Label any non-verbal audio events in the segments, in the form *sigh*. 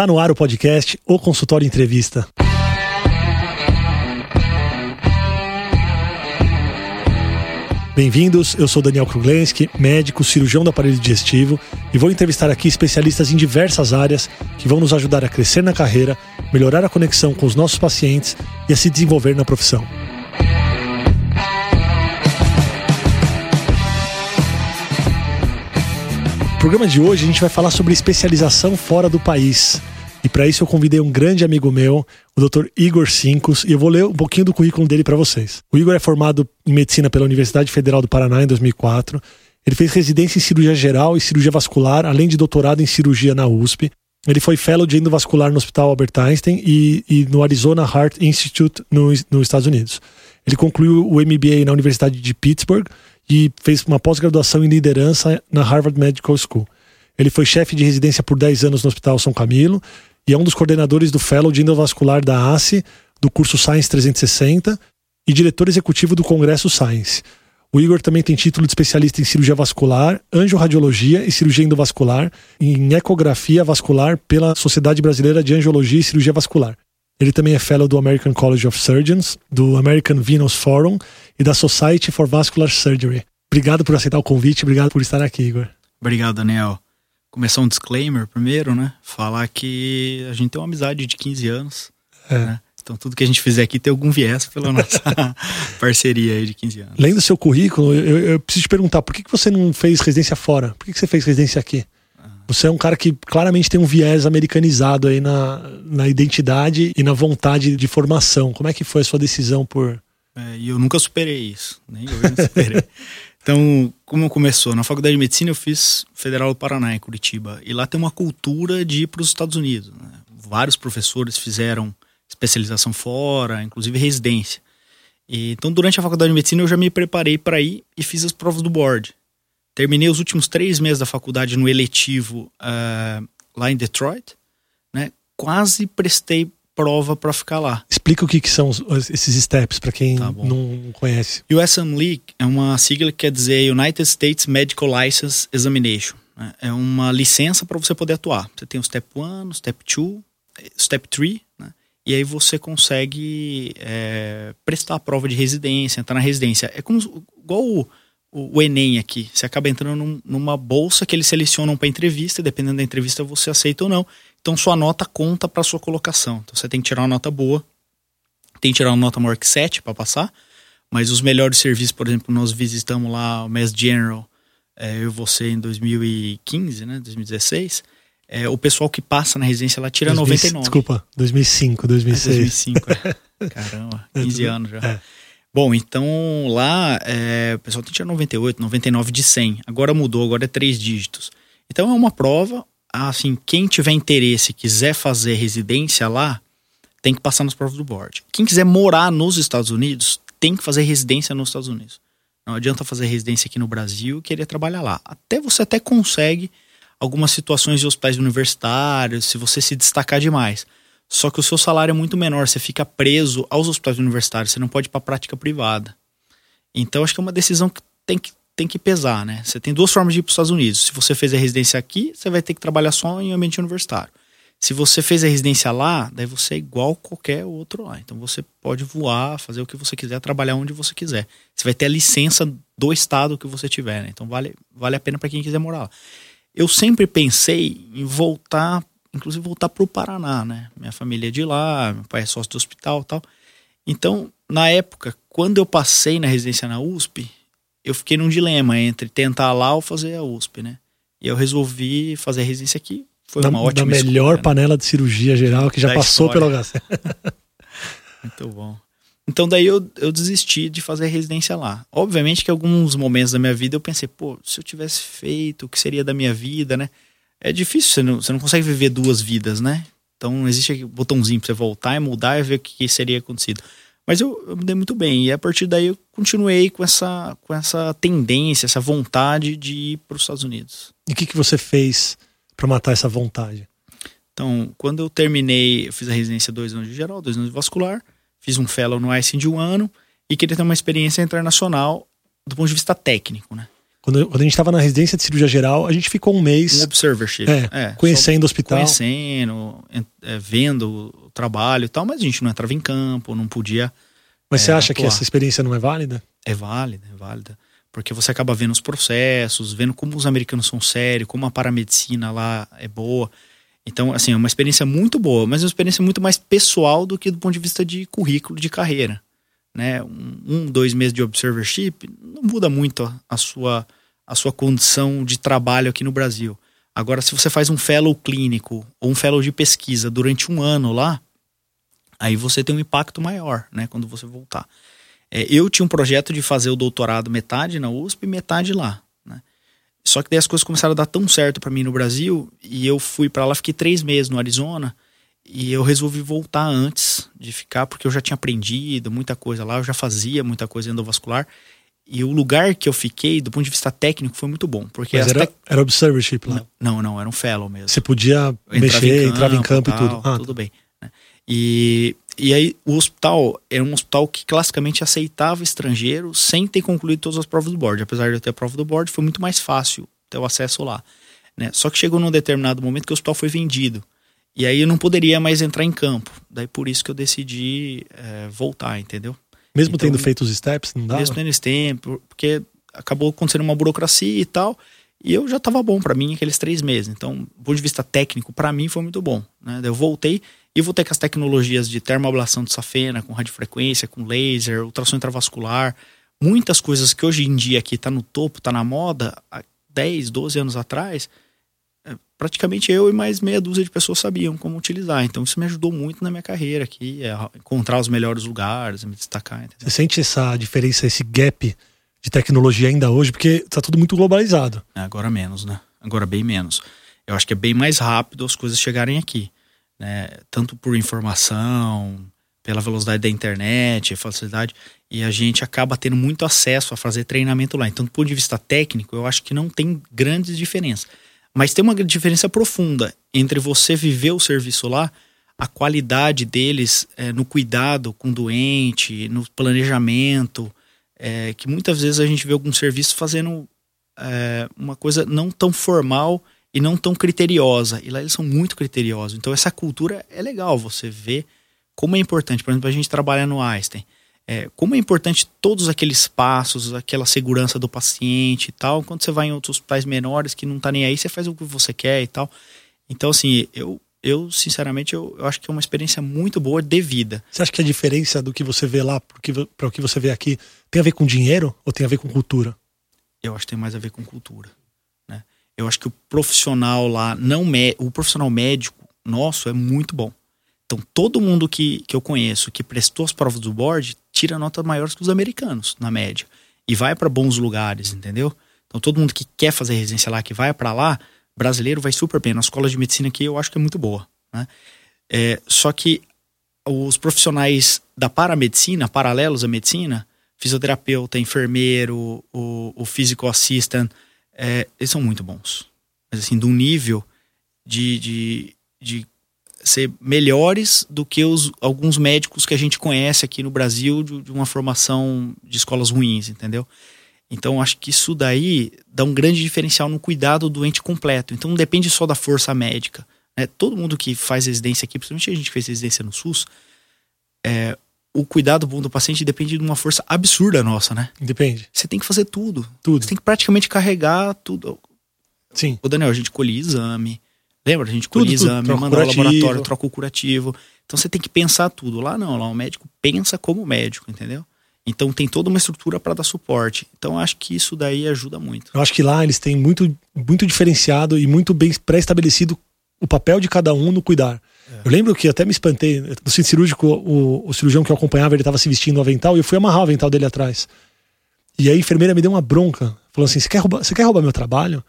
Está no ar o podcast O Consultório Entrevista. Bem-vindos, eu sou Daniel Kruglenski, médico, cirurgião do aparelho digestivo e vou entrevistar aqui especialistas em diversas áreas que vão nos ajudar a crescer na carreira, melhorar a conexão com os nossos pacientes e a se desenvolver na profissão. No programa de hoje a gente vai falar sobre especialização fora do país. E para isso eu convidei um grande amigo meu, o Dr. Igor Cincos, e eu vou ler um pouquinho do currículo dele para vocês. O Igor é formado em medicina pela Universidade Federal do Paraná em 2004. Ele fez residência em cirurgia geral e cirurgia vascular, além de doutorado em cirurgia na USP. Ele foi fellow de endovascular no Hospital Albert Einstein e, e no Arizona Heart Institute no, nos Estados Unidos. Ele concluiu o MBA na Universidade de Pittsburgh e fez uma pós-graduação em liderança na Harvard Medical School. Ele foi chefe de residência por 10 anos no Hospital São Camilo e é um dos coordenadores do Fellow de Endovascular da ACE, do curso Science 360 e diretor executivo do Congresso Science. O Igor também tem título de especialista em cirurgia vascular, angiorradiologia e cirurgia endovascular e em ecografia vascular pela Sociedade Brasileira de Angiologia e Cirurgia Vascular. Ele também é fellow do American College of Surgeons, do American Venous Forum e da Society for Vascular Surgery. Obrigado por aceitar o convite, obrigado por estar aqui, Igor. Obrigado, Daniel começar um disclaimer primeiro, né? Falar que a gente tem uma amizade de 15 anos. É. Né? Então tudo que a gente fizer aqui tem algum viés pela nossa *laughs* parceria aí de 15 anos. Lendo seu currículo, eu, eu, preciso te perguntar, por que, que você não fez residência fora? Por que, que você fez residência aqui? Ah. Você é um cara que claramente tem um viés americanizado aí na, na identidade e na vontade de formação. Como é que foi a sua decisão por... É, e eu nunca superei isso, nem eu superei. *laughs* Então, como começou? Na faculdade de medicina eu fiz Federal do Paraná, em Curitiba. E lá tem uma cultura de ir para os Estados Unidos. Né? Vários professores fizeram especialização fora, inclusive residência. E, então, durante a faculdade de medicina eu já me preparei para ir e fiz as provas do board. Terminei os últimos três meses da faculdade no eletivo uh, lá em Detroit. Né? Quase prestei prova para ficar lá. Explica o que, que são esses steps para quem tá não conhece. USMLE é uma sigla que quer dizer United States Medical License Examination. Né? É uma licença para você poder atuar. Você tem o Step 1, Step 2, Step 3, né? e aí você consegue é, prestar a prova de residência, entrar na residência. É como igual o, o, o Enem aqui. Você acaba entrando num, numa bolsa que eles selecionam para entrevista, e dependendo da entrevista você aceita ou não. Então sua nota conta para sua colocação. Então você tem que tirar uma nota boa, tem que tirar uma nota maior que 7 para passar. Mas os melhores serviços, por exemplo, nós visitamos lá o Mass General, é, eu e você em 2015, né, 2016. É, o pessoal que passa na residência lá tira 2000, 99. Desculpa, 2005, 2006. É, 2005, é. *laughs* Caramba, 15 anos já. Bom, então lá é, o pessoal tirar 98, 99 de 100. Agora mudou, agora é três dígitos. Então é uma prova assim, quem tiver interesse, quiser fazer residência lá, tem que passar nas provas do board. Quem quiser morar nos Estados Unidos, tem que fazer residência nos Estados Unidos. Não adianta fazer residência aqui no Brasil e querer trabalhar lá. Até você até consegue algumas situações de hospitais universitários, se você se destacar demais. Só que o seu salário é muito menor, você fica preso aos hospitais universitários, você não pode ir para prática privada. Então acho que é uma decisão que tem que tem que pesar, né? Você tem duas formas de ir para os Estados Unidos. Se você fez a residência aqui, você vai ter que trabalhar só em ambiente universitário. Se você fez a residência lá, daí você é igual qualquer outro lá. Então você pode voar, fazer o que você quiser, trabalhar onde você quiser. Você vai ter a licença do estado que você tiver, né? Então vale, vale a pena para quem quiser morar lá. Eu sempre pensei em voltar, inclusive voltar para o Paraná, né? Minha família é de lá, meu pai é sócio do hospital tal. Então, na época, quando eu passei na residência na USP, eu fiquei num dilema entre tentar lá ou fazer a USP, né? E eu resolvi fazer a residência aqui. Foi da, uma ótima Da melhor escolha, né? panela de cirurgia geral que já da passou história. pelo HC. *laughs* Muito bom. Então daí eu, eu desisti de fazer a residência lá. Obviamente que alguns momentos da minha vida eu pensei, pô, se eu tivesse feito, o que seria da minha vida, né? É difícil, você não, você não consegue viver duas vidas, né? Então existe aqui um botãozinho pra você voltar e mudar e ver o que seria acontecido. Mas eu, eu me dei muito bem. E a partir daí eu continuei com essa, com essa tendência, essa vontade de ir para os Estados Unidos. E o que, que você fez para matar essa vontade? Então, quando eu terminei, eu fiz a residência dois anos de geral, dois anos de vascular, fiz um fellow no ICE de um ano e queria ter uma experiência internacional do ponto de vista técnico, né? Quando, quando a gente estava na residência de cirurgia geral, a gente ficou um mês. Um observership. É, é conhecendo o hospital. Conhecendo, é, vendo o trabalho e tal, mas a gente não entrava em campo, não podia. Mas é, você acha atuar. que essa experiência não é válida? É válida, é válida. Porque você acaba vendo os processos, vendo como os americanos são sérios, como a paramedicina lá é boa. Então, assim, é uma experiência muito boa, mas é uma experiência muito mais pessoal do que do ponto de vista de currículo de carreira né, um, dois meses de observership, não muda muito a, a, sua, a sua condição de trabalho aqui no Brasil. Agora, se você faz um fellow clínico ou um fellow de pesquisa durante um ano lá, aí você tem um impacto maior, né, quando você voltar. É, eu tinha um projeto de fazer o doutorado metade na USP e metade lá. Né? Só que daí as coisas começaram a dar tão certo para mim no Brasil e eu fui para lá, fiquei três meses no Arizona e eu resolvi voltar antes de ficar, porque eu já tinha aprendido muita coisa lá, eu já fazia muita coisa endovascular. E o lugar que eu fiquei, do ponto de vista técnico, foi muito bom. Porque Mas era, tec... era observership lá? Não, não, era um fellow mesmo. Você podia mexer, em campo, entrava em campo tal, e tudo. Ah, tudo bem. Né? E, e aí o hospital era um hospital que classicamente aceitava estrangeiro sem ter concluído todas as provas do board. Apesar de eu ter a prova do board, foi muito mais fácil ter o acesso lá. Né? Só que chegou num determinado momento que o hospital foi vendido. E aí eu não poderia mais entrar em campo. Daí por isso que eu decidi é, voltar, entendeu? Mesmo então, tendo feito os steps, não dá? Mesmo tendo tempo, porque acabou acontecendo uma burocracia e tal. E eu já estava bom para mim aqueles três meses. Então, do ponto de vista técnico, para mim foi muito bom. Né? Eu voltei e voltei com as tecnologias de termoablação de safena, com radiofrequência, com laser, ultrassom intravascular. Muitas coisas que hoje em dia aqui tá no topo, tá na moda, há 10, 12 anos atrás, praticamente eu e mais meia dúzia de pessoas sabiam como utilizar. Então isso me ajudou muito na minha carreira aqui, é encontrar os melhores lugares, me destacar. Entendeu? Você sente essa diferença, esse gap de tecnologia ainda hoje? Porque está tudo muito globalizado. É, agora menos, né? Agora bem menos. Eu acho que é bem mais rápido as coisas chegarem aqui. Né? Tanto por informação, pela velocidade da internet, facilidade, e a gente acaba tendo muito acesso a fazer treinamento lá. Então, do ponto de vista técnico, eu acho que não tem grandes diferenças. Mas tem uma diferença profunda entre você viver o serviço lá, a qualidade deles é, no cuidado com o doente, no planejamento, é, que muitas vezes a gente vê alguns serviços fazendo é, uma coisa não tão formal e não tão criteriosa. E lá eles são muito criteriosos. Então essa cultura é legal, você vê como é importante. Por exemplo, a gente trabalha no Einstein é, como é importante todos aqueles passos, aquela segurança do paciente e tal. Quando você vai em outros hospitais menores que não tá nem aí, você faz o que você quer e tal. Então, assim, eu, eu sinceramente, eu, eu acho que é uma experiência muito boa de vida. Você acha que a diferença do que você vê lá para o que você vê aqui tem a ver com dinheiro ou tem a ver com cultura? Eu acho que tem mais a ver com cultura. Né? Eu acho que o profissional lá, não o profissional médico nosso é muito bom. Então, todo mundo que, que eu conheço que prestou as provas do board tira notas maiores que os americanos, na média. E vai para bons lugares, entendeu? Então, todo mundo que quer fazer residência lá, que vai para lá, brasileiro vai super bem. Na escola de medicina aqui, eu acho que é muito boa. Né? É, só que os profissionais da paramedicina, paralelos à medicina, fisioterapeuta, enfermeiro, o, o physical assistant, é, eles são muito bons. Mas assim, de um nível de, de, de ser melhores do que os, alguns médicos que a gente conhece aqui no Brasil de, de uma formação de escolas ruins, entendeu? Então acho que isso daí dá um grande diferencial no cuidado do doente completo. Então não depende só da força médica. Né? Todo mundo que faz residência aqui, principalmente a gente que fez residência no SUS, é, o cuidado bom do paciente depende de uma força absurda nossa, né? Depende. Você tem que fazer tudo. Tudo. Você tem que praticamente carregar tudo. Sim. O Daniel, a gente colhe exame, Lembra? A gente colhe exame, manda ao laboratório, troca o curativo. Então você tem que pensar tudo. Lá não, lá o médico pensa como médico, entendeu? Então tem toda uma estrutura para dar suporte. Então acho que isso daí ajuda muito. Eu acho que lá eles têm muito, muito diferenciado e muito bem pré-estabelecido o papel de cada um no cuidar. É. Eu lembro que até me espantei. No centro cirúrgico, o, o cirurgião que eu acompanhava, ele estava se vestindo no avental e eu fui amarrar o avental dele atrás. E aí a enfermeira me deu uma bronca. Falou assim: Você quer roubar, você quer roubar meu trabalho?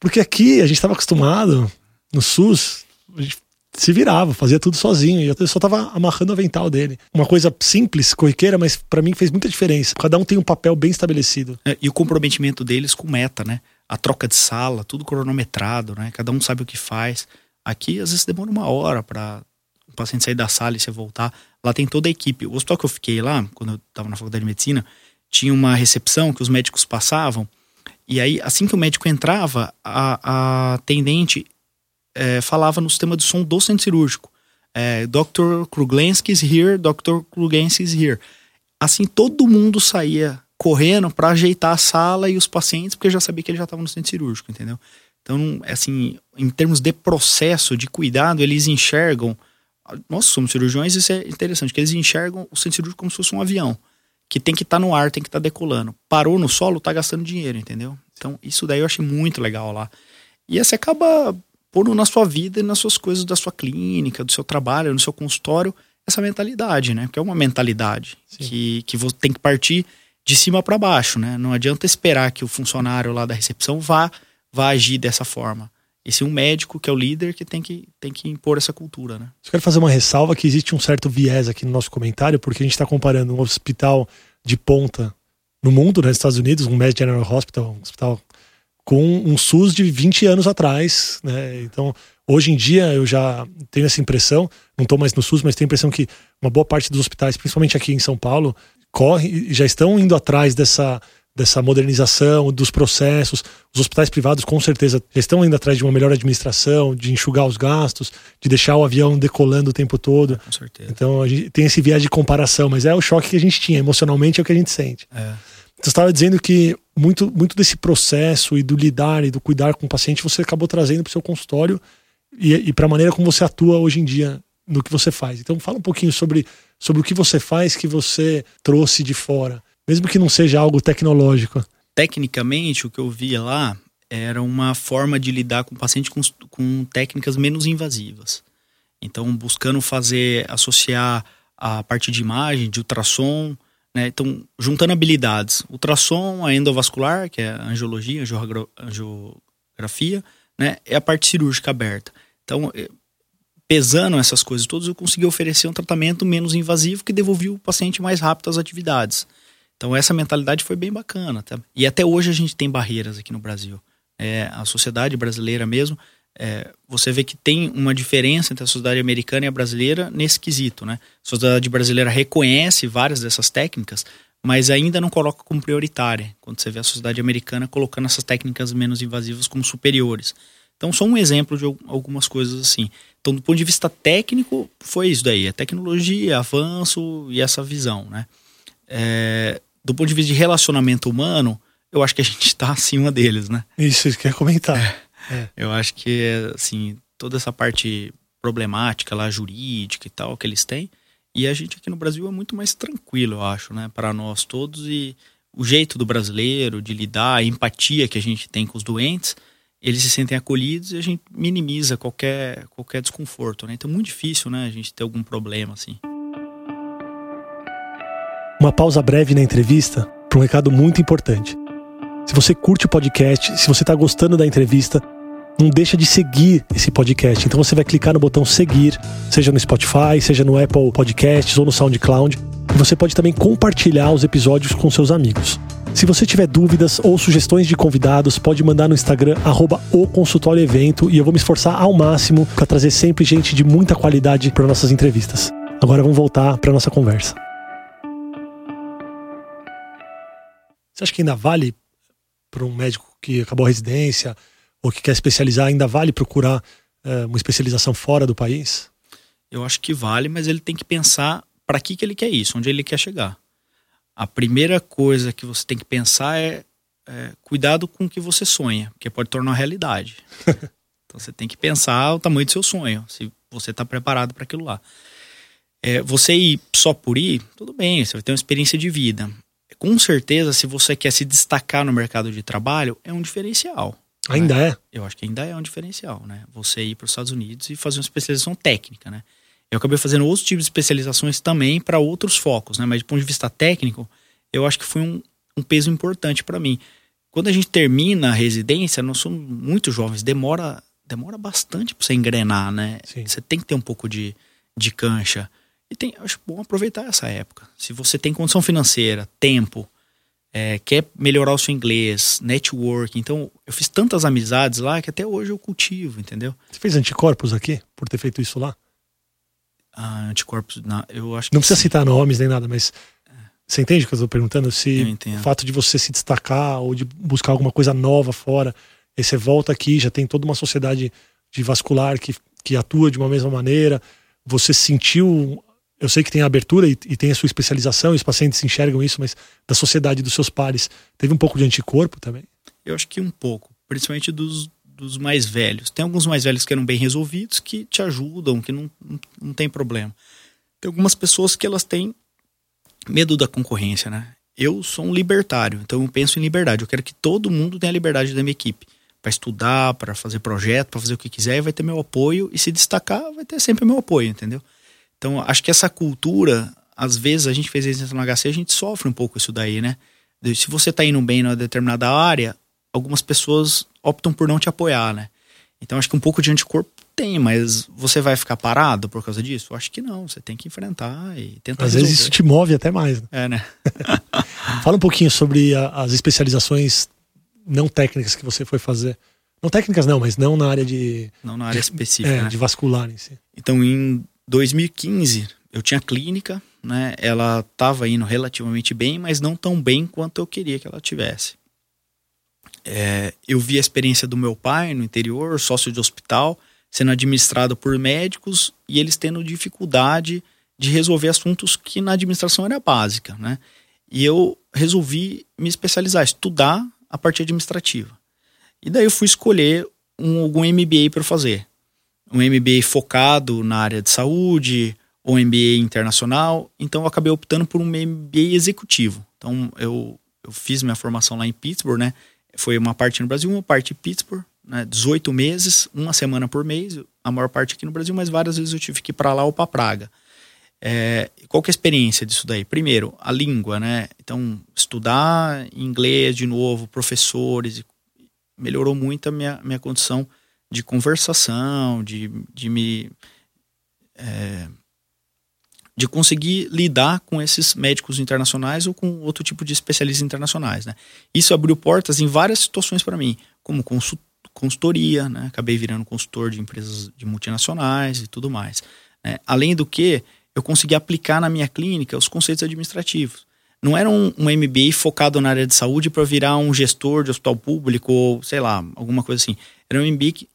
Porque aqui a gente estava acostumado, no SUS, a gente se virava, fazia tudo sozinho. E eu só tava amarrando o avental dele. Uma coisa simples, corriqueira, mas para mim fez muita diferença. Cada um tem um papel bem estabelecido. É, e o comprometimento deles com meta, né? A troca de sala, tudo cronometrado, né? Cada um sabe o que faz. Aqui, às vezes, demora uma hora para o paciente sair da sala e você voltar. Lá tem toda a equipe. O hospital que eu fiquei lá, quando eu estava na faculdade de medicina, tinha uma recepção que os médicos passavam E aí, assim que o médico entrava, a, a é, falava no sistema de som do centro cirúrgico. É, Dr. Kruglenski is here, Dr. Kruglenski is here. Assim, todo mundo saía correndo para ajeitar a sala e os pacientes, porque já sabia que ele já estava no centro cirúrgico, entendeu? Então, assim, em termos de processo de cuidado, eles enxergam. Nós somos cirurgiões, isso é interessante, que eles enxergam o centro cirúrgico como se fosse um avião, que tem que estar tá no ar, tem que estar tá decolando. Parou no solo, está gastando dinheiro, entendeu? Então, isso daí eu achei muito legal lá. E aí você acaba pondo na sua vida e nas suas coisas da sua clínica, do seu trabalho, no seu consultório, essa mentalidade, né? Porque é uma mentalidade que, que você tem que partir de cima para baixo, né? Não adianta esperar que o funcionário lá da recepção vá, vá agir dessa forma. Esse um médico que é o líder que tem que, tem que impor essa cultura, né? Eu quero fazer uma ressalva que existe um certo viés aqui no nosso comentário, porque a gente está comparando um hospital de ponta no mundo, né, nos Estados Unidos, um Mass General Hospital, um hospital com um SUS de 20 anos atrás, né? Então, hoje em dia eu já tenho essa impressão, não estou mais no SUS, mas tenho a impressão que uma boa parte dos hospitais, principalmente aqui em São Paulo, corre, já estão indo atrás dessa dessa modernização dos processos. Os hospitais privados, com certeza, já estão indo atrás de uma melhor administração, de enxugar os gastos, de deixar o avião decolando o tempo todo. Com certeza. Então a gente tem esse viés de comparação, mas é o choque que a gente tinha. Emocionalmente é o que a gente sente. É. Você estava dizendo que muito, muito desse processo e do lidar e do cuidar com o paciente você acabou trazendo para o seu consultório e, e para a maneira como você atua hoje em dia no que você faz. Então fala um pouquinho sobre, sobre o que você faz que você trouxe de fora, mesmo que não seja algo tecnológico. Tecnicamente, o que eu via lá era uma forma de lidar com o paciente com, com técnicas menos invasivas. Então, buscando fazer, associar a parte de imagem, de ultrassom, né? Então, juntando habilidades, ultrassom, a endovascular, que é a angiologia, angiografia, né? é a parte cirúrgica aberta. Então, eh, pesando essas coisas todas, eu consegui oferecer um tratamento menos invasivo que devolvia o paciente mais rápido às atividades. Então, essa mentalidade foi bem bacana. Tá? E até hoje a gente tem barreiras aqui no Brasil. É, a sociedade brasileira mesmo é, você vê que tem uma diferença entre a sociedade americana e a brasileira nesse quesito, né? A sociedade brasileira reconhece várias dessas técnicas, mas ainda não coloca como prioritária, quando você vê a sociedade americana colocando essas técnicas menos invasivas como superiores. Então, só um exemplo de algumas coisas assim. Então, do ponto de vista técnico, foi isso daí: a tecnologia, avanço e essa visão, né? É, do ponto de vista de relacionamento humano, eu acho que a gente está acima deles, né? Isso, isso que eu ia comentar. É. É. Eu acho que, assim, toda essa parte problemática lá, jurídica e tal, que eles têm. E a gente aqui no Brasil é muito mais tranquilo, eu acho, né? Para nós todos. E o jeito do brasileiro de lidar, a empatia que a gente tem com os doentes, eles se sentem acolhidos e a gente minimiza qualquer, qualquer desconforto, né? Então é muito difícil, né? A gente ter algum problema, assim. Uma pausa breve na entrevista para um recado muito importante. Se você curte o podcast, se você está gostando da entrevista, não deixa de seguir esse podcast. Então você vai clicar no botão seguir, seja no Spotify, seja no Apple Podcasts ou no SoundCloud. E você pode também compartilhar os episódios com seus amigos. Se você tiver dúvidas ou sugestões de convidados, pode mandar no Instagram, arroba o consultório evento, e eu vou me esforçar ao máximo para trazer sempre gente de muita qualidade para nossas entrevistas. Agora vamos voltar para nossa conversa. Você acha que ainda vale para um médico que acabou a residência ou que quer especializar, ainda vale procurar é, uma especialização fora do país? Eu acho que vale, mas ele tem que pensar para que, que ele quer isso, onde ele quer chegar. A primeira coisa que você tem que pensar é, é cuidado com o que você sonha, porque pode tornar realidade. *laughs* então você tem que pensar o tamanho do seu sonho, se você está preparado para aquilo lá. É, você ir só por ir, tudo bem, você vai ter uma experiência de vida. Com certeza, se você quer se destacar no mercado de trabalho, é um diferencial. Ainda né? é? Eu acho que ainda é um diferencial, né? Você ir para os Estados Unidos e fazer uma especialização técnica, né? Eu acabei fazendo outros tipos de especializações também para outros focos, né? Mas do ponto de vista técnico, eu acho que foi um, um peso importante para mim. Quando a gente termina a residência, nós somos muito jovens, demora demora bastante para você engrenar, né? Sim. Você tem que ter um pouco de, de cancha. E tem, acho bom aproveitar essa época. Se você tem condição financeira, tempo, é, quer melhorar o seu inglês, network. Então, eu fiz tantas amizades lá que até hoje eu cultivo, entendeu? Você fez anticorpos aqui por ter feito isso lá? Ah, anticorpos, não, eu acho Não precisa sim. citar nomes nem nada, mas Você entende o que eu estou perguntando? Se o fato de você se destacar ou de buscar alguma coisa nova fora, aí você volta aqui, já tem toda uma sociedade de vascular que, que atua de uma mesma maneira, você sentiu. Eu sei que tem a abertura e, e tem a sua especialização, e os pacientes enxergam isso, mas da sociedade dos seus pares, teve um pouco de anticorpo também? Eu acho que um pouco, principalmente dos, dos mais velhos. Tem alguns mais velhos que eram bem resolvidos, que te ajudam, que não, não, não tem problema. Tem algumas pessoas que elas têm medo da concorrência, né? Eu sou um libertário, então eu penso em liberdade. Eu quero que todo mundo tenha a liberdade da minha equipe para estudar, para fazer projeto, para fazer o que quiser, e vai ter meu apoio e se destacar, vai ter sempre meu apoio, entendeu? Então, acho que essa cultura, às vezes a gente fez isso no HC, a gente sofre um pouco isso daí, né? Se você tá indo bem numa determinada área, algumas pessoas optam por não te apoiar, né? Então, acho que um pouco de anticorpo tem, mas você vai ficar parado por causa disso? Acho que não, você tem que enfrentar e tentar Às resolver. vezes isso te move até mais, né? É, né? *laughs* Fala um pouquinho sobre a, as especializações não técnicas que você foi fazer. Não técnicas não, mas não na área de... Não na área de, específica, é, né? de vascular em si. Então, em 2015, eu tinha clínica, né? Ela estava indo relativamente bem, mas não tão bem quanto eu queria que ela tivesse. É, eu vi a experiência do meu pai no interior, sócio de hospital, sendo administrado por médicos e eles tendo dificuldade de resolver assuntos que na administração era básica, né? E eu resolvi me especializar, estudar a parte administrativa. E daí eu fui escolher um, algum MBA para fazer. Um MBA focado na área de saúde, ou MBA internacional. Então eu acabei optando por um MBA executivo. Então eu, eu fiz minha formação lá em Pittsburgh, né? Foi uma parte no Brasil, uma parte em Pittsburgh, né? 18 meses, uma semana por mês, a maior parte aqui no Brasil, mas várias vezes eu tive que ir para lá ou para Praga. É, qual que é a experiência disso daí? Primeiro, a língua, né? Então, estudar inglês de novo, professores, melhorou muito a minha, minha condição de conversação, de, de me. É, de conseguir lidar com esses médicos internacionais ou com outro tipo de especialistas internacionais, né? Isso abriu portas em várias situações para mim, como consultoria, né? Acabei virando consultor de empresas de multinacionais e tudo mais. Né? Além do que, eu consegui aplicar na minha clínica os conceitos administrativos. Não era um, um MBA focado na área de saúde para virar um gestor de hospital público ou, sei lá, alguma coisa assim. Era um MBA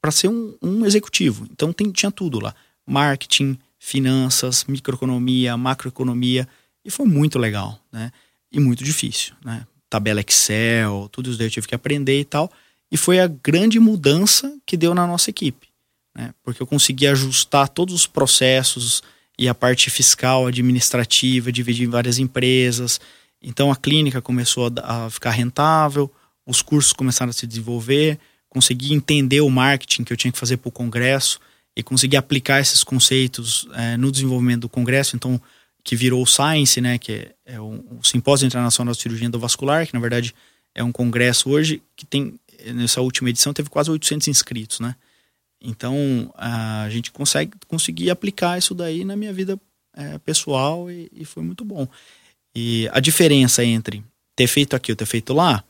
para ser um, um, executivo. Então tem, tinha tudo lá: marketing, finanças, microeconomia, macroeconomia. E foi muito legal, né? E muito difícil, né? Tabela Excel, tudo isso daí eu tive que aprender e tal. E foi a grande mudança que deu na nossa equipe né? porque eu consegui ajustar todos os processos e a parte fiscal, administrativa, dividir em várias empresas. Então a clínica começou a, a ficar rentável, os cursos começaram a se desenvolver, consegui entender o marketing que eu tinha que fazer para o congresso e consegui aplicar esses conceitos é, no desenvolvimento do congresso. Então que virou o Science, né, que é, o, o Simpósio Internacional de Cirurgia Endovascular, que na verdade é um congresso hoje que tem nessa última edição teve quase 800 inscritos, né? Então a gente consegue conseguir aplicar isso daí na minha vida é, pessoal e, e, foi muito bom. E a diferença entre ter feito aqui ou ter feito lá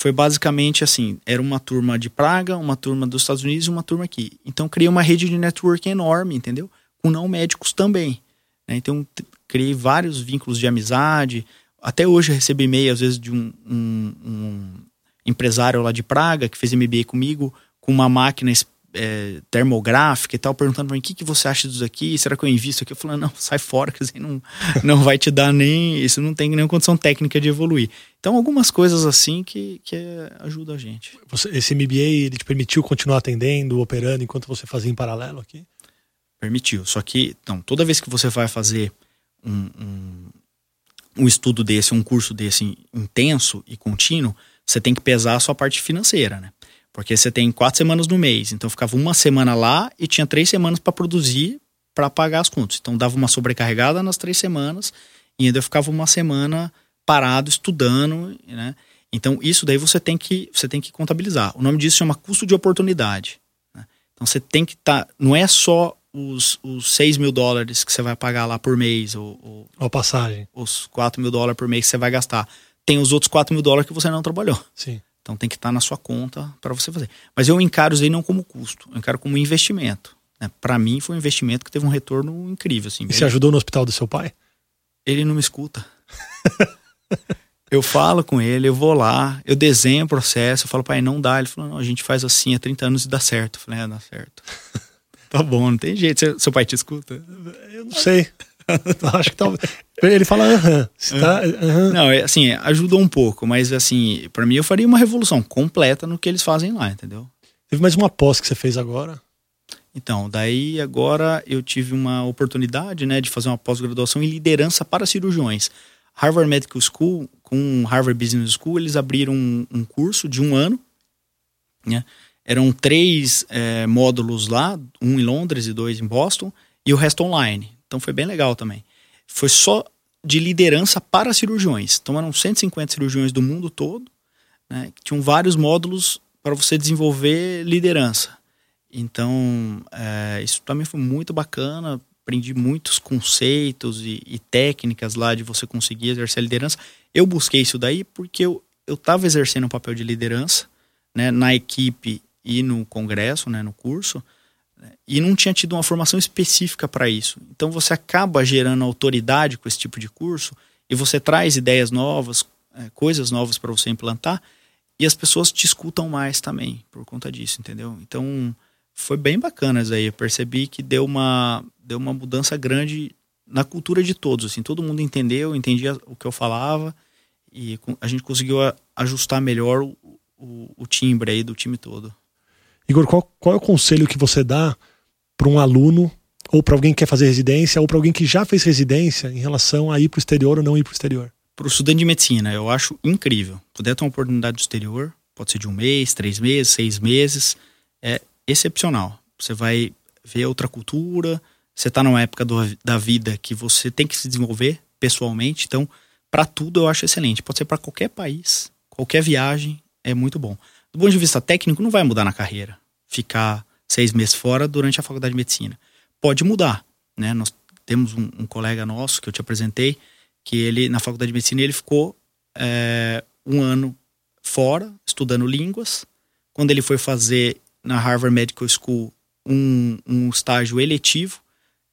foi basicamente assim: era uma turma de Praga, uma turma dos Estados Unidos e uma turma aqui. Então criei uma rede de network enorme, entendeu? Com não médicos também. Né? Então criei vários vínculos de amizade. Até hoje eu recebi e-mail, às vezes, de um, um, um empresário lá de Praga que fez MBA comigo com uma máquina é, termográfica e tal, perguntando pra mim o que, que você acha disso aqui, será que eu invisto aqui? Eu falando, não, sai fora, *laughs* dizer, não, não vai te dar nem. Isso não tem nenhuma condição técnica de evoluir. Então, algumas coisas assim que, que ajuda a gente. Você, esse MBA, ele te permitiu continuar atendendo, operando, enquanto você fazia em paralelo aqui? Permitiu. Só que, então, toda vez que você vai fazer um, um, um estudo desse, um curso desse intenso e contínuo, você tem que pesar a sua parte financeira, né? Porque você tem quatro semanas no mês, então ficava uma semana lá e tinha três semanas para produzir para pagar as contas. Então dava uma sobrecarregada nas três semanas e ainda ficava uma semana parado estudando, né? Então isso daí você tem que você tem que contabilizar. O nome disso chama custo de oportunidade. Né? Então você tem que estar, tá, não é só os, os 6 mil dólares que você vai pagar lá por mês, ou, ou a passagem, os 4 mil dólares por mês que você vai gastar. Tem os outros 4 mil dólares que você não trabalhou. Sim. Então tem que estar na sua conta para você fazer. Mas eu encaro isso aí não como custo, eu encaro como investimento. Né? Para mim foi um investimento que teve um retorno incrível. Assim, e você ajudou no hospital do seu pai? Ele não me escuta. *laughs* eu falo com ele, eu vou lá, eu desenho o processo, eu falo, pai, não dá. Ele falou, não, a gente faz assim há 30 anos e dá certo. Eu falei, é, dá certo. *laughs* tá bom, não tem jeito. Seu pai te escuta? Eu não sei. *laughs* Acho que talvez. Ele fala aham. Tá, Não, é, assim, ajudou um pouco, mas assim, para mim eu faria uma revolução completa no que eles fazem lá, entendeu? Teve mais uma pós que você fez agora? Então, daí agora eu tive uma oportunidade, né, de fazer uma pós-graduação em liderança para cirurgiões. Harvard Medical School, com Harvard Business School, eles abriram um, um curso de um ano, né? Eram três é, módulos lá, um em Londres e dois em Boston, e o resto online. Então foi bem legal também. Foi só de liderança para cirurgiões. Então eram 150 cirurgiões do mundo todo, né, tinham vários módulos para você desenvolver liderança. Então, é, isso também foi muito bacana. Aprendi muitos conceitos e, e, técnicas lá de você conseguir exercer a liderança. Eu busquei isso daí porque eu estava exercendo um papel de liderança né, na equipe e no congresso, né, no curso e não tinha tido uma formação específica para isso. Então você acaba gerando autoridade com esse tipo de curso e você traz ideias novas, é, coisas novas para você implantar e as pessoas te escutam mais também por conta disso, entendeu? Então foi bem bacana isso aí. Eu percebi que deu uma, deu uma mudança grande na cultura de todos. Assim, todo mundo entendeu, entendia o que eu falava e a gente conseguiu ajustar melhor o, o, o timbre aí do time todo. Igor, qual, qual é o conselho que você dá para um aluno ou para alguém que quer fazer residência ou para alguém que já fez residência em relação a ir para o exterior ou não ir para o exterior? Para o estudante de medicina, eu acho incrível. Puder ter uma oportunidade do exterior, pode ser de um mês, três meses, seis meses, é excepcional. Você vai ver outra cultura, você está numa época do, da vida que você tem que se desenvolver pessoalmente, então para tudo eu acho excelente. Pode ser para qualquer país, qualquer viagem, é muito bom. Do ponto de vista técnico, não vai mudar na carreira ficar seis meses fora durante a faculdade de medicina. Pode mudar, né? Nós temos um, um colega nosso que eu te apresentei, que ele, na faculdade de medicina, ele ficou é, um ano fora, estudando línguas. Quando ele foi fazer na Harvard Medical School um, um estágio eletivo,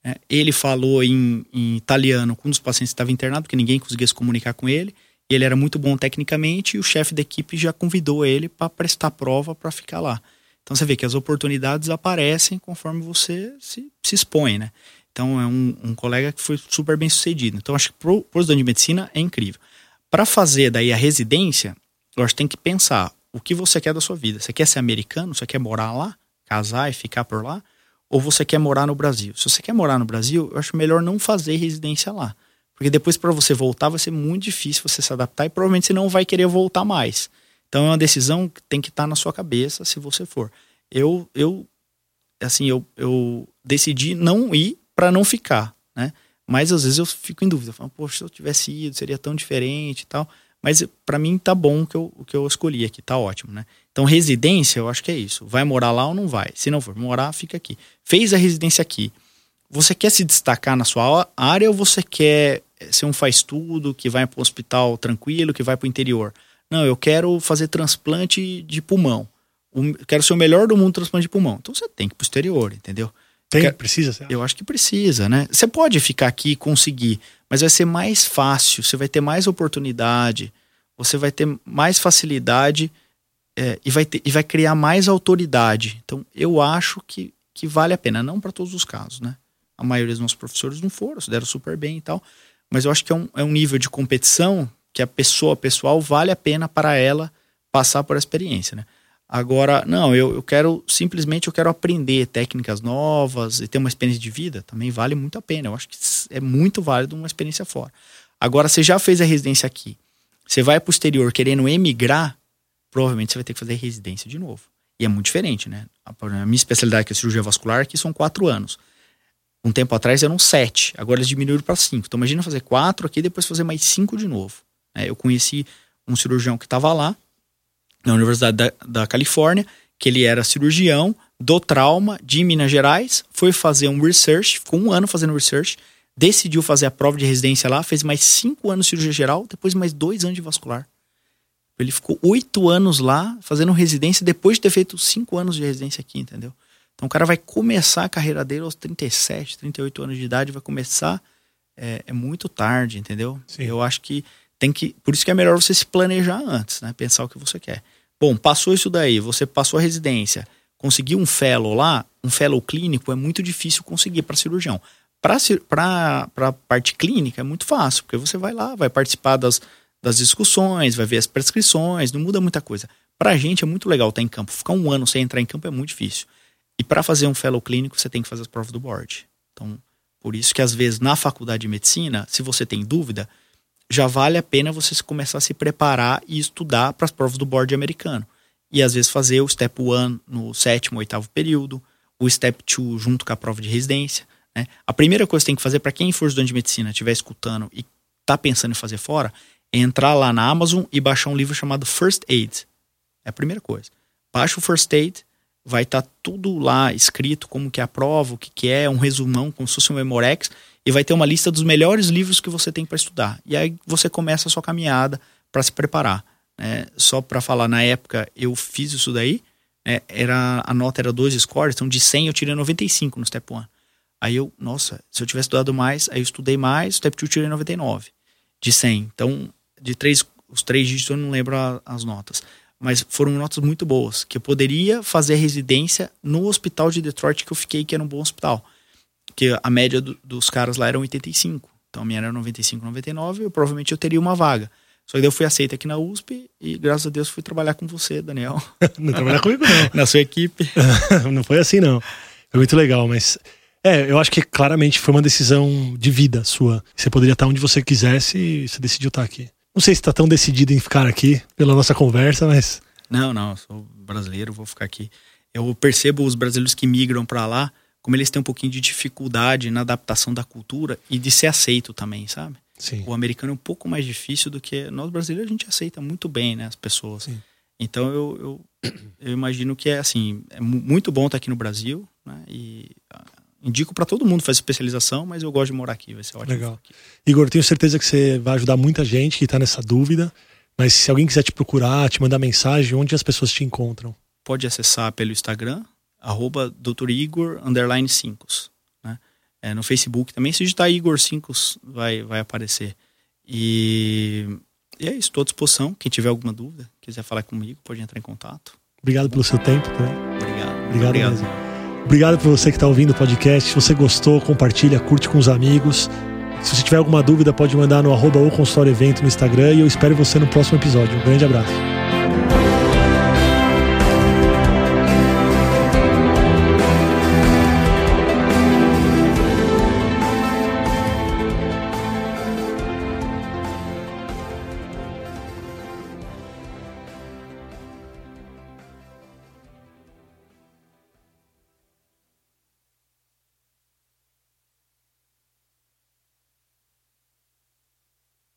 né? ele falou em, em, italiano com um dos pacientes que estava internado, porque ninguém conseguia se comunicar com ele. E ele era muito bom tecnicamente e o chefe da equipe já convidou ele para prestar prova para ficar lá. Então você vê que as oportunidades aparecem conforme você se, se expõe, né? Então é um, um colega que foi super bem sucedido. Então acho que para o estudante de medicina é incrível. Para fazer daí a residência, eu acho que tem que pensar o que você quer da sua vida. Você quer ser americano? Você quer morar lá? Casar e ficar por lá? Ou você quer morar no Brasil? Se você quer morar no Brasil, eu acho melhor não fazer residência lá. Porque depois para você voltar vai ser muito difícil você se adaptar e provavelmente você não vai querer voltar mais. Então é uma decisão que tem que estar tá na sua cabeça se você for. Eu, eu assim, eu, eu decidi não ir para não ficar, né? Mas às vezes eu fico em dúvida, falo, poxa, se eu tivesse ido, seria tão diferente e tal. Mas para mim tá bom o que eu, o que eu escolhi aqui, tá ótimo, né? Então residência, eu acho que é isso. Vai morar lá ou não vai? Se não for morar, fica aqui. Fez a residência aqui. Você quer se destacar na sua área ou você quer ser um faz tudo, que vai para o hospital tranquilo, que vai para o interior? Não, eu quero fazer transplante de pulmão. quero ser o melhor do mundo transplante de pulmão. Então você tem que ir pro exterior, entendeu? Tem, quer, precisa? Eu acho que precisa, né? Você pode ficar aqui e conseguir, mas vai ser mais fácil, você vai ter mais oportunidade, você vai ter mais facilidade é, e, vai ter, e vai criar mais autoridade. Então eu acho que, que vale a pena, não para todos os casos, né? A maioria dos nossos professores não foram, se deram super bem e tal. Mas eu acho que é um, é um nível de competição que a pessoa pessoal vale a pena para ela passar por a experiência, né? Agora, não, eu, eu quero simplesmente eu quero aprender técnicas novas e ter uma experiência de vida, também vale muito a pena. Eu acho que é muito válido uma experiência fora. Agora, você já fez a residência aqui, você vai para o exterior querendo emigrar, provavelmente você vai ter que fazer residência de novo. E é muito diferente, né? A minha especialidade, que é cirurgia vascular, aqui são quatro anos. Um tempo atrás eram sete, agora eles diminuíram para cinco. Então imagina fazer quatro aqui depois fazer mais cinco de novo. É, eu conheci um cirurgião que estava lá, na Universidade da, da, Califórnia, que ele era cirurgião do trauma de Minas Gerais, foi fazer um research, ficou um ano fazendo research, decidiu fazer a prova de residência lá, fez mais cinco anos de cirurgia geral, depois mais dois anos de vascular. Ele ficou oito anos lá fazendo residência depois de ter feito cinco anos de residência aqui, entendeu? Então o cara vai começar a carreira dele aos 37, 38 anos de idade, vai começar é, é muito tarde, entendeu? Sim. Eu acho que tem que. Por isso que é melhor você se planejar antes, né? Pensar o que você quer. Bom, passou isso daí, você passou a residência, conseguiu um fellow lá, um fellow clínico é muito difícil conseguir para cirurgião. Para a parte clínica é muito fácil, porque você vai lá, vai participar das, das discussões, vai ver as prescrições, não muda muita coisa. Para a gente é muito legal estar em campo. Ficar um ano sem entrar em campo é muito difícil. E para fazer um fellow clínico, você tem que fazer as provas do board. Então, por isso que às vezes na faculdade de medicina, se você tem dúvida, já vale a pena você começar a se preparar e estudar para as provas do board americano. E às vezes fazer o step 1 no sétimo, oitavo período, o step 2 junto com a prova de residência. Né? A primeira coisa que tem que fazer para quem for estudante de medicina, estiver escutando e está pensando em fazer fora, é entrar lá na Amazon e baixar um livro chamado First Aid. É a primeira coisa. Baixa o First Aid, vai estar tá tudo lá escrito, como que é a prova, o que, que é, um resumão, como se fosse um Memorex, e vai ter uma lista dos melhores livros que você tem para estudar. E aí você começa a sua caminhada para se preparar. Né? Só para falar, na época eu fiz isso daí, né? era, a nota era 2 scores, então de 100 eu tirei 95 no Step 1. Aí eu, nossa, se eu tivesse estudado mais, aí eu estudei mais, Step 2 eu tirei 99 de 100. Então, de três, os três dígitos eu não lembro a, as notas. Mas foram notas muito boas, que eu poderia fazer residência no hospital de Detroit que eu fiquei, que era um bom hospital que a média do, dos caras lá era 85. Então a minha era 95, 99, eu provavelmente eu teria uma vaga. Só que eu fui aceito aqui na USP e graças a Deus fui trabalhar com você, Daniel. *laughs* não trabalhar comigo não. *laughs* na sua equipe. *laughs* não foi assim não. Foi muito legal, mas é, eu acho que claramente foi uma decisão de vida sua. Você poderia estar onde você quisesse e você decidiu estar aqui. Não sei se está tão decidido em ficar aqui pela nossa conversa, mas não, não, eu sou brasileiro, vou ficar aqui. Eu percebo os brasileiros que migram para lá como eles têm um pouquinho de dificuldade na adaptação da cultura e de ser aceito também, sabe? Sim. O americano é um pouco mais difícil do que nós brasileiros a gente aceita muito bem, né, as pessoas. Sim. Então eu, eu, eu, imagino que é assim, é muito bom estar aqui no Brasil, né? E uh, indico para todo mundo fazer especialização, mas eu gosto de morar aqui, vai ser ótimo. Legal. Igor, tenho certeza que você vai ajudar muita gente que está nessa dúvida. Mas se alguém quiser te procurar, te mandar mensagem, onde as pessoas te encontram? Pode acessar pelo Instagram, arroba Dr. Igor underline 5. Né? É, no Facebook também, se digitar Igor 5 vai, vai aparecer. E, e é isso, estou à disposição. Quem tiver alguma dúvida, quiser falar comigo, pode entrar em contato. Obrigado pelo seu tempo também. Obrigado. Obrigado, obrigado. mesmo. Obrigado por você que está ouvindo o podcast. Se você gostou, compartilha, curte com os amigos. Se você tiver alguma dúvida, pode mandar no arroba ou consultório evento no Instagram e eu espero você no próximo episódio. Um grande abraço.